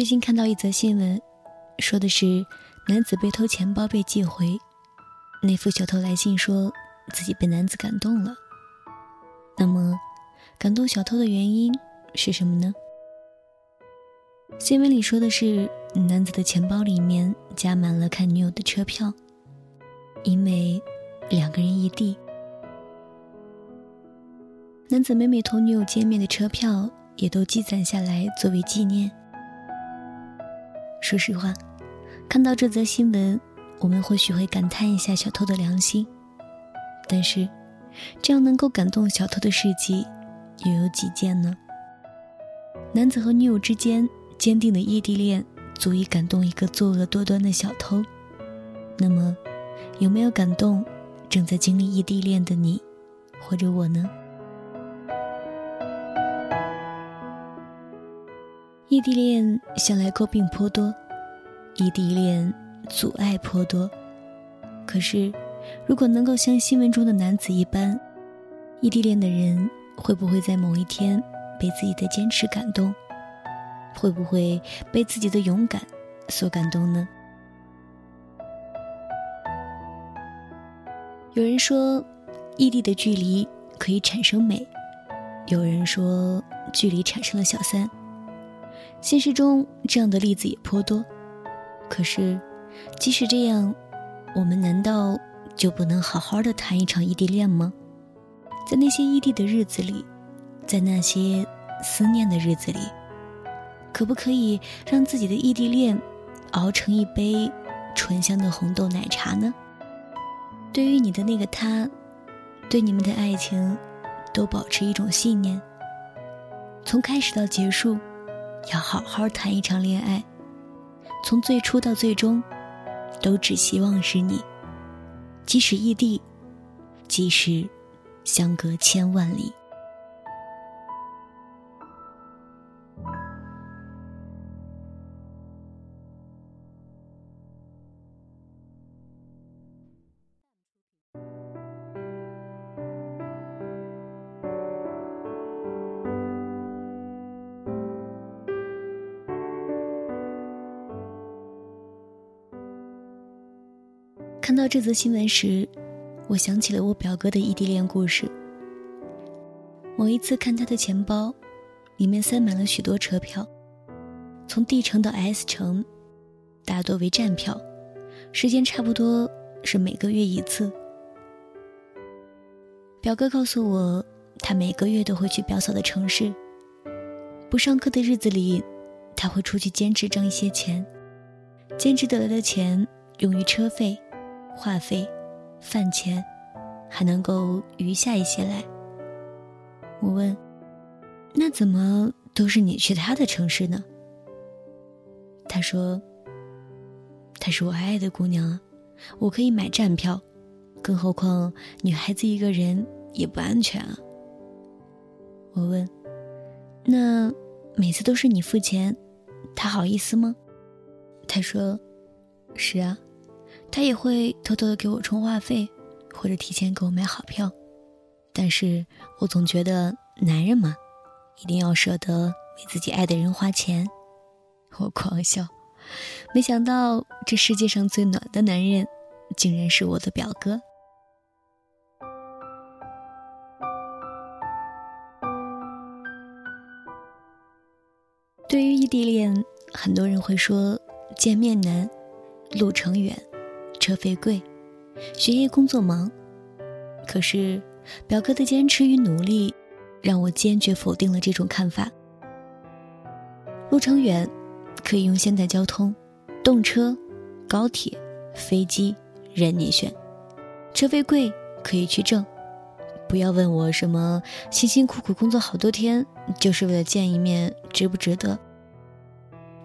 最近看到一则新闻，说的是男子被偷钱包被寄回，那副小偷来信说自己被男子感动了。那么，感动小偷的原因是什么呢？新闻里说的是男子的钱包里面夹满了看女友的车票，因为两个人异地，男子每每同女友见面的车票也都积攒下来作为纪念。说实话，看到这则新闻，我们或许会感叹一下小偷的良心。但是，这样能够感动小偷的事迹，又有几件呢？男子和女友之间坚定的异地恋，足以感动一个作恶多端的小偷。那么，有没有感动正在经历异地恋的你，或者我呢？异地恋向来诟病颇多，异地恋阻碍颇多。可是，如果能够像新闻中的男子一般，异地恋的人会不会在某一天被自己的坚持感动？会不会被自己的勇敢所感动呢？有人说，异地的距离可以产生美；有人说，距离产生了小三。现实中这样的例子也颇多，可是，即使这样，我们难道就不能好好的谈一场异地恋吗？在那些异地的日子里，在那些思念的日子里，可不可以让自己的异地恋熬成一杯醇香的红豆奶茶呢？对于你的那个他，对你们的爱情，都保持一种信念，从开始到结束。要好好谈一场恋爱，从最初到最终，都只希望是你。即使异地，即使相隔千万里。看到这则新闻时，我想起了我表哥的异地恋故事。某一次看他的钱包，里面塞满了许多车票，从 D 城到 S 城，大多为站票，时间差不多是每个月一次。表哥告诉我，他每个月都会去表嫂的城市。不上课的日子里，他会出去兼职挣一些钱，兼职得来的钱用于车费。话费、饭钱，还能够余下一些来。我问：“那怎么都是你去他的城市呢？”他说：“她是我爱的姑娘啊，我可以买站票，更何况女孩子一个人也不安全啊。”我问：“那每次都是你付钱，他好意思吗？”他说：“是啊。”他也会偷偷的给我充话费，或者提前给我买好票，但是我总觉得男人嘛，一定要舍得为自己爱的人花钱。我狂笑，没想到这世界上最暖的男人，竟然是我的表哥。对于异地恋，很多人会说见面难，路程远。车费贵，学业工作忙，可是表哥的坚持与努力，让我坚决否定了这种看法。路程远，可以用现代交通，动车、高铁、飞机任你选；车费贵，可以去挣。不要问我什么辛辛苦苦工作好多天，就是为了见一面，值不值得？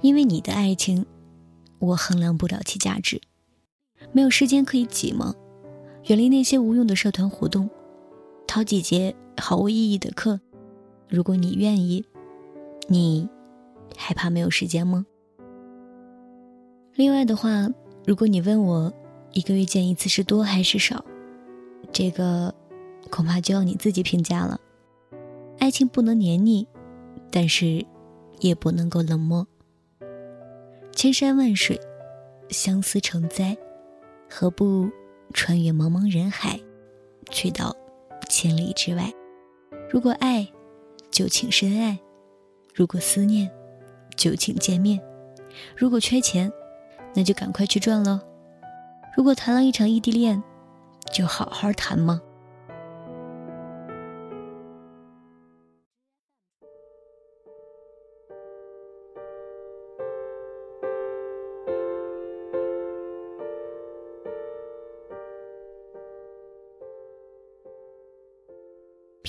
因为你的爱情，我衡量不了其价值。没有时间可以挤吗？远离那些无用的社团活动，逃几节毫无意义的课。如果你愿意，你害怕没有时间吗？另外的话，如果你问我一个月见一次是多还是少，这个恐怕就要你自己评价了。爱情不能黏腻，但是也不能够冷漠。千山万水，相思成灾，何不穿越茫茫人海，去到千里之外？如果爱，就请深爱；如果思念，就请见面；如果缺钱，那就赶快去赚喽；如果谈了一场异地恋，就好好谈嘛。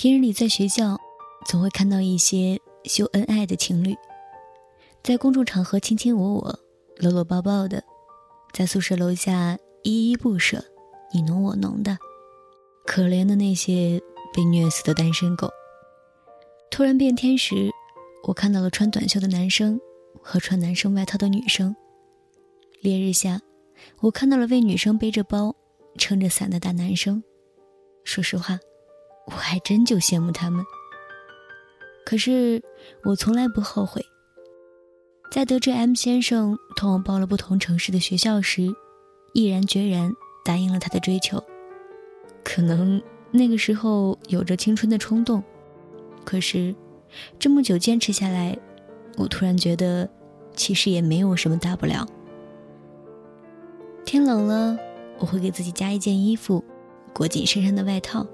平日里在学校，总会看到一些秀恩爱的情侣，在公众场合卿卿我我、搂搂抱抱的，在宿舍楼下依依不舍、你侬我侬的。可怜的那些被虐死的单身狗。突然变天时，我看到了穿短袖的男生和穿男生外套的女生。烈日下，我看到了为女生背着包、撑着伞的大男生。说实话。我还真就羡慕他们。可是我从来不后悔。在得知 M 先生同我报了不同城市的学校时，毅然决然答应了他的追求。可能那个时候有着青春的冲动，可是这么久坚持下来，我突然觉得其实也没有什么大不了。天冷了，我会给自己加一件衣服，裹紧身上的外套。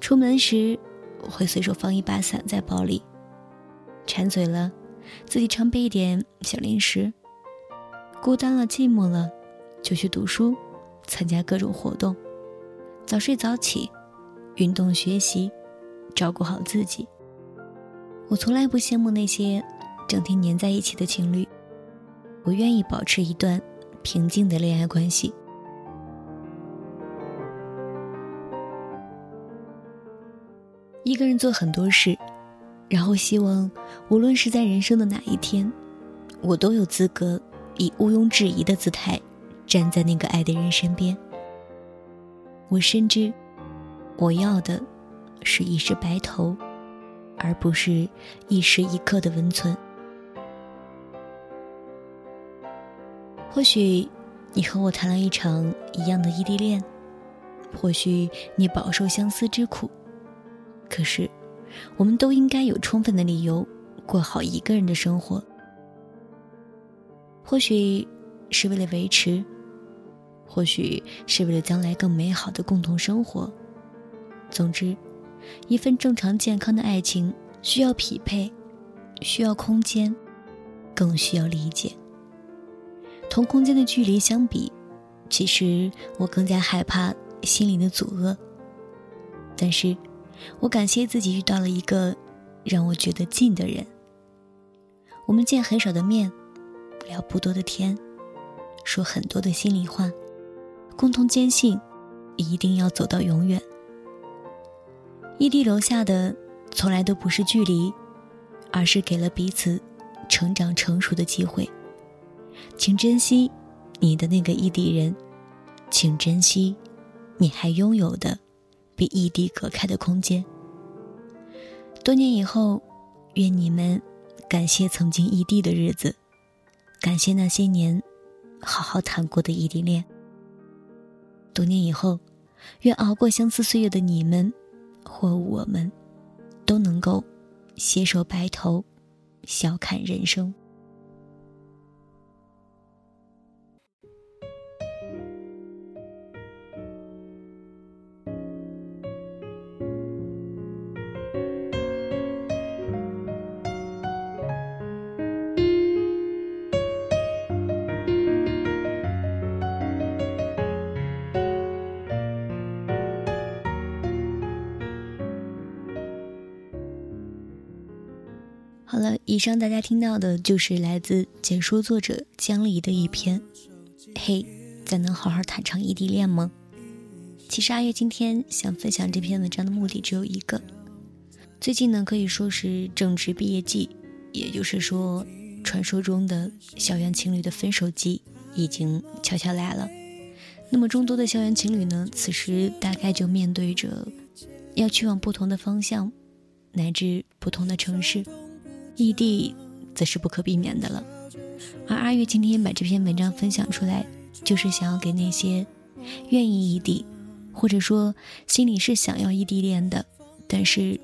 出门时，我会随手放一把伞在包里。馋嘴了，自己常备一点小零食。孤单了、寂寞了，就去读书，参加各种活动。早睡早起，运动学习，照顾好自己。我从来不羡慕那些整天黏在一起的情侣。我愿意保持一段平静的恋爱关系。一个人做很多事，然后希望无论是在人生的哪一天，我都有资格以毋庸置疑的姿态站在那个爱的人身边。我深知，我要的是一世白头，而不是一时一刻的温存。或许你和我谈了一场一样的异地恋，或许你饱受相思之苦。可是，我们都应该有充分的理由过好一个人的生活。或许是为了维持，或许是为了将来更美好的共同生活。总之，一份正常健康的爱情需要匹配，需要空间，更需要理解。同空间的距离相比，其实我更加害怕心灵的阻遏。但是。我感谢自己遇到了一个让我觉得近的人。我们见很少的面，聊不多的天，说很多的心里话，共同坚信一定要走到永远。异地留下的从来都不是距离，而是给了彼此成长成熟的机会。请珍惜你的那个异地人，请珍惜你还拥有的。被异地隔开的空间。多年以后，愿你们感谢曾经异地的日子，感谢那些年好好谈过的异地恋。多年以后，愿熬过相思岁月的你们或我们，都能够携手白头，笑看人生。好了，以上大家听到的就是来自简书作者江离的一篇。嘿，咱能好好谈场异地恋吗？其实阿月今天想分享这篇文章的目的只有一个。最近呢，可以说是正值毕业季，也就是说，传说中的校园情侣的分手季已经悄悄来了。那么众多的校园情侣呢，此时大概就面对着要去往不同的方向，乃至不同的城市。异地则是不可避免的了，而阿月今天把这篇文章分享出来，就是想要给那些愿意异地，或者说心里是想要异地恋的，但是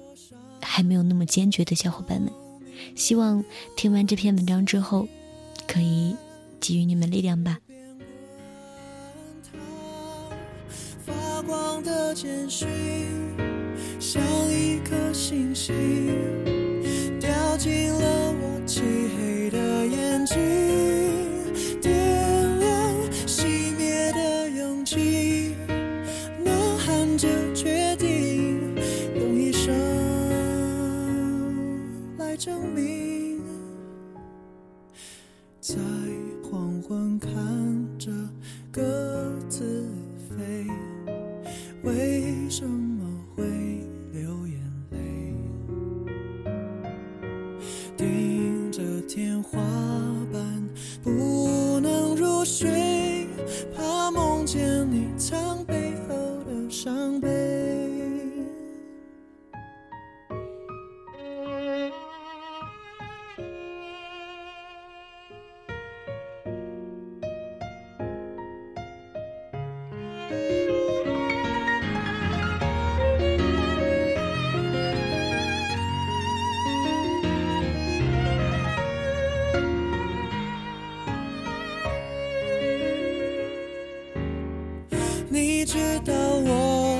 还没有那么坚决的小伙伴们，希望听完这篇文章之后，可以给予你们力量吧。发光的简讯，像一颗星星，在黄昏开。你知道我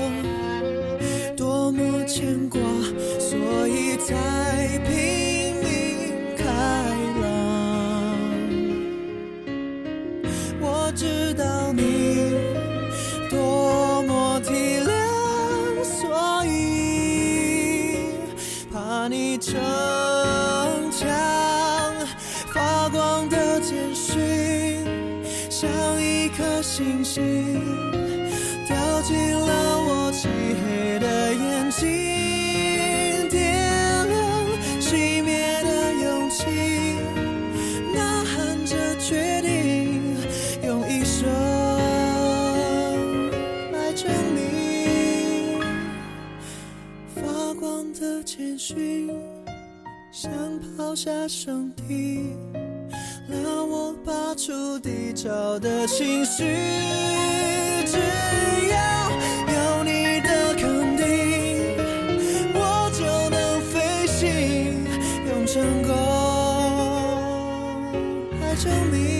多么牵挂，所以才拼命开朗。我知道你多么体谅，所以怕你逞强。发光的简讯像一颗星星。掉进了我漆黑的眼睛，点亮熄灭的勇气，呐喊着决定，用一生来证明。发光的简讯，想抛下身体。让我拔出低潮的情绪，只要有你的肯定，我就能飞行，用成功来证明。